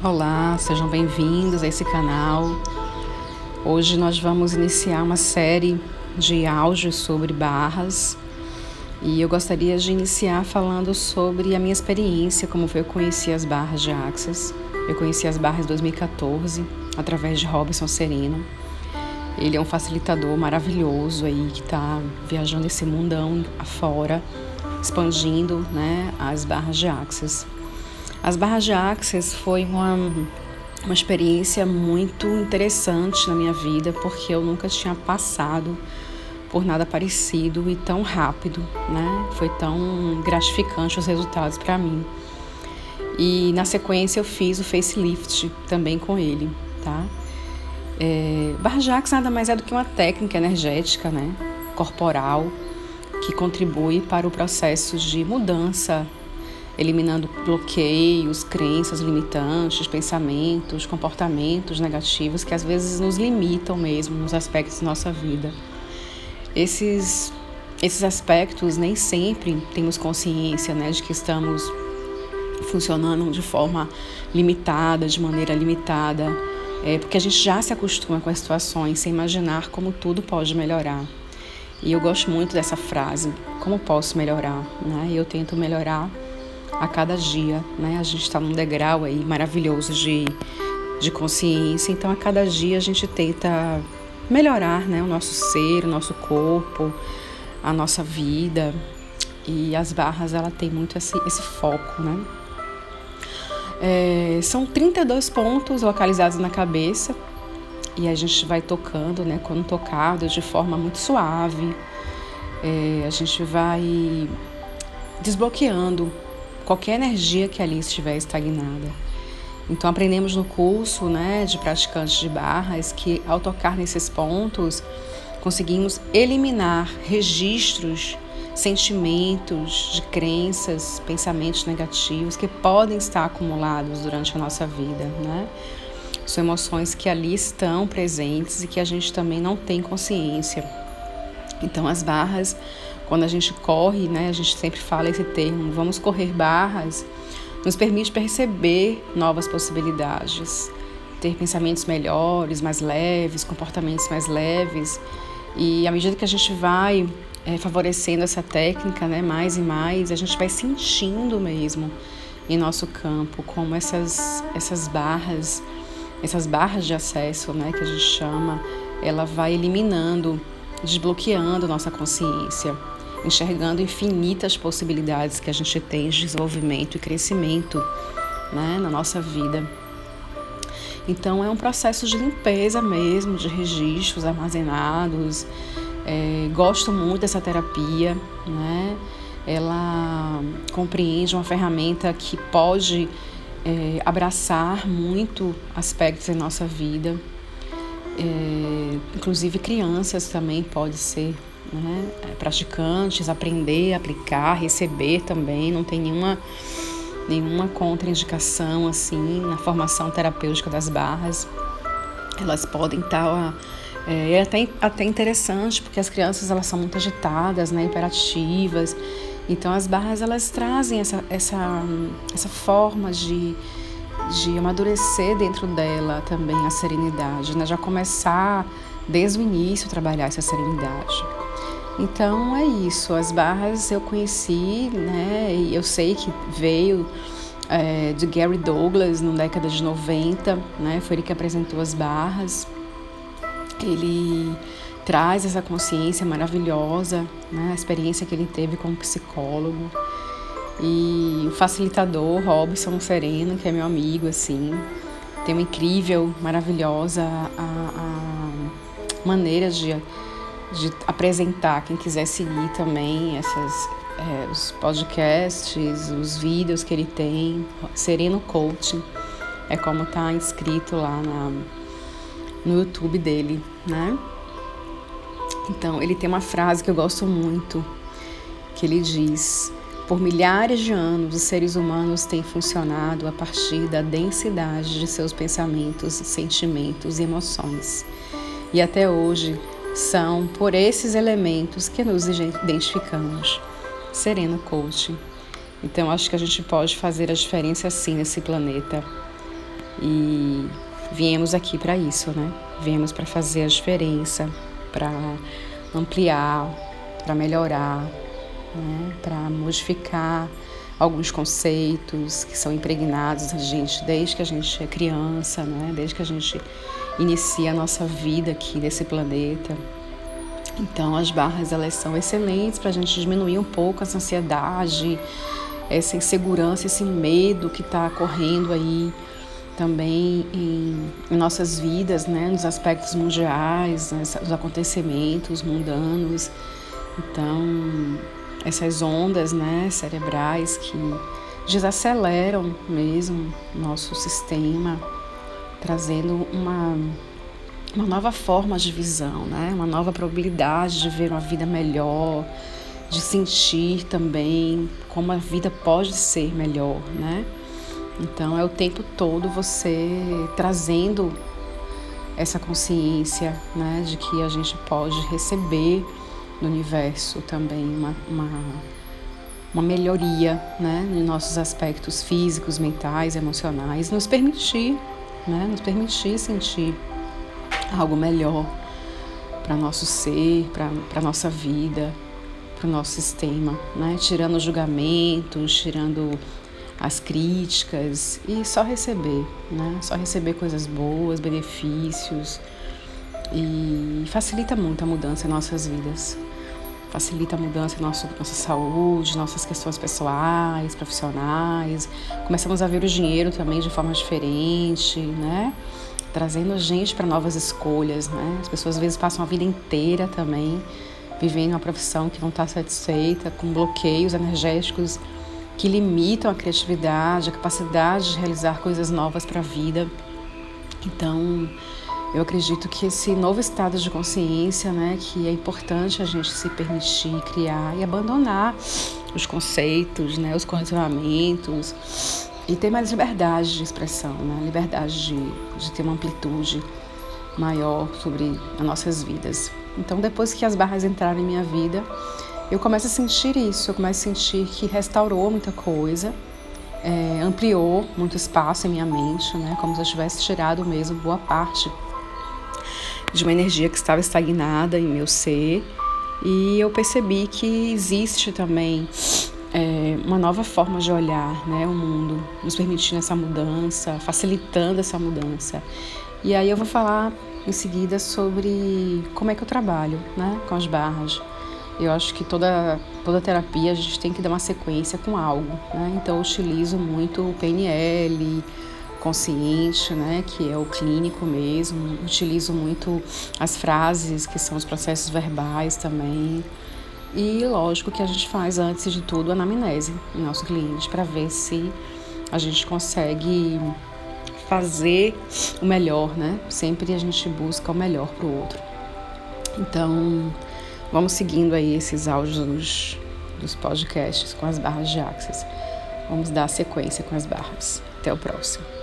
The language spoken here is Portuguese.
Olá, sejam bem-vindos a esse canal. Hoje nós vamos iniciar uma série de áudios sobre barras e eu gostaria de iniciar falando sobre a minha experiência, como foi eu conheci as barras de Axis. Eu conheci as barras em 2014 através de Robson Sereno. Ele é um facilitador maravilhoso aí que está viajando esse mundão afora, expandindo né, as barras de Axis. As barras de Access foi uma, uma experiência muito interessante na minha vida, porque eu nunca tinha passado por nada parecido e tão rápido, né? Foi tão gratificante os resultados para mim. E na sequência eu fiz o facelift também com ele, tá? É, Barra Jax nada mais é do que uma técnica energética, né? Corporal que contribui para o processo de mudança eliminando bloqueios, crenças limitantes, pensamentos, comportamentos negativos que às vezes nos limitam mesmo nos aspectos da nossa vida. Esses esses aspectos nem sempre temos consciência, né, de que estamos funcionando de forma limitada, de maneira limitada, é, porque a gente já se acostuma com as situações sem imaginar como tudo pode melhorar. E eu gosto muito dessa frase, como posso melhorar, né? Eu tento melhorar a cada dia, né? A gente está num degrau aí maravilhoso de, de consciência, então a cada dia a gente tenta melhorar, né? O nosso ser, o nosso corpo, a nossa vida. E as barras, ela tem muito esse, esse foco, né? É, são 32 pontos localizados na cabeça e a gente vai tocando, né? Quando tocado de forma muito suave, é, a gente vai desbloqueando qualquer energia que ali estiver estagnada. Então aprendemos no curso, né, de praticantes de barras que ao tocar nesses pontos conseguimos eliminar registros, sentimentos de crenças, pensamentos negativos que podem estar acumulados durante a nossa vida, né? São emoções que ali estão presentes e que a gente também não tem consciência. Então as barras quando a gente corre, né, a gente sempre fala esse termo, vamos correr barras, nos permite perceber novas possibilidades, ter pensamentos melhores, mais leves, comportamentos mais leves. E à medida que a gente vai é, favorecendo essa técnica, né, mais e mais, a gente vai sentindo mesmo em nosso campo como essas, essas barras, essas barras de acesso, né, que a gente chama, ela vai eliminando, desbloqueando nossa consciência enxergando infinitas possibilidades que a gente tem de desenvolvimento e crescimento né, na nossa vida. Então é um processo de limpeza mesmo, de registros armazenados. É, gosto muito dessa terapia, né? Ela compreende uma ferramenta que pode é, abraçar muito aspectos da nossa vida. É, inclusive crianças também pode ser né? É, praticantes, aprender, aplicar, receber também, não tem nenhuma, nenhuma contraindicação assim na formação terapêutica das barras. Elas podem estar. É, é até, até interessante, porque as crianças elas são muito agitadas, né, hiperativas. Então as barras elas trazem essa, essa, essa forma de, de amadurecer dentro dela também a serenidade, né? já começar desde o início a trabalhar essa serenidade. Então é isso, as barras eu conheci, né? E eu sei que veio é, de Gary Douglas na década de 90, né? Foi ele que apresentou as barras. Ele traz essa consciência maravilhosa, né? A experiência que ele teve como psicólogo. E o facilitador Robson Sereno, que é meu amigo, assim, tem uma incrível, maravilhosa a, a maneira de de apresentar, quem quiser seguir também essas, é, os podcasts, os vídeos que ele tem, Sereno Coaching, é como tá inscrito lá na, no YouTube dele, né? Então, ele tem uma frase que eu gosto muito, que ele diz: Por milhares de anos, os seres humanos têm funcionado a partir da densidade de seus pensamentos, sentimentos e emoções. E até hoje, são por esses elementos que nos identificamos. Serena Coach. Então acho que a gente pode fazer a diferença assim nesse planeta. E viemos aqui para isso, né? Viemos para fazer a diferença, para ampliar, para melhorar, né? para modificar alguns conceitos que são impregnados a gente desde que a gente é criança, né? desde que a gente inicia a nossa vida aqui nesse planeta. Então, as barras elas são excelentes para a gente diminuir um pouco essa ansiedade, essa insegurança, esse medo que está correndo aí também em, em, nossas vidas, né, nos aspectos mundiais, nos acontecimentos mundanos. Então, essas ondas, né, cerebrais que desaceleram mesmo nosso sistema, trazendo uma uma nova forma de visão, né? Uma nova probabilidade de ver uma vida melhor, de sentir também como a vida pode ser melhor, né? Então é o tempo todo você trazendo essa consciência, né, de que a gente pode receber no universo também uma, uma, uma melhoria, né, nos nossos aspectos físicos, mentais, emocionais, nos permitir, né, nos permitir sentir algo melhor para nosso ser, para nossa vida, para o nosso sistema, né? Tirando julgamentos, tirando as críticas e só receber, né? Só receber coisas boas, benefícios e facilita muito a mudança em nossas vidas. Facilita a mudança em nosso, nossa saúde, nossas questões pessoais, profissionais. Começamos a ver o dinheiro também de forma diferente, né? Trazendo a gente para novas escolhas, né? As pessoas às vezes passam a vida inteira também vivendo uma profissão que não está satisfeita, com bloqueios energéticos que limitam a criatividade, a capacidade de realizar coisas novas para a vida. Então, eu acredito que esse novo estado de consciência, né, que é importante a gente se permitir criar e abandonar os conceitos, né, os condicionamentos e ter mais liberdade de expressão, né, liberdade de, de ter uma amplitude maior sobre as nossas vidas. Então, depois que as barras entraram em minha vida, eu começo a sentir isso, eu começo a sentir que restaurou muita coisa, é, ampliou muito espaço em minha mente, né? Como se eu tivesse tirado mesmo boa parte de uma energia que estava estagnada em meu ser. E eu percebi que existe também é, uma nova forma de olhar né, o mundo, nos permitindo essa mudança, facilitando essa mudança. E aí eu vou falar em seguida sobre como é que eu trabalho né, com as barras. Eu acho que toda, toda terapia a gente tem que dar uma sequência com algo, né? Então eu utilizo muito o PNL, consciente, né, que é o clínico mesmo. Utilizo muito as frases, que são os processos verbais também. E lógico que a gente faz antes de tudo a anamnese em nosso cliente para ver se a gente consegue fazer o melhor, né? Sempre a gente busca o melhor para o outro. Então, Vamos seguindo aí esses áudios dos, dos podcasts com as barras de Axis. Vamos dar sequência com as barras. Até o próximo.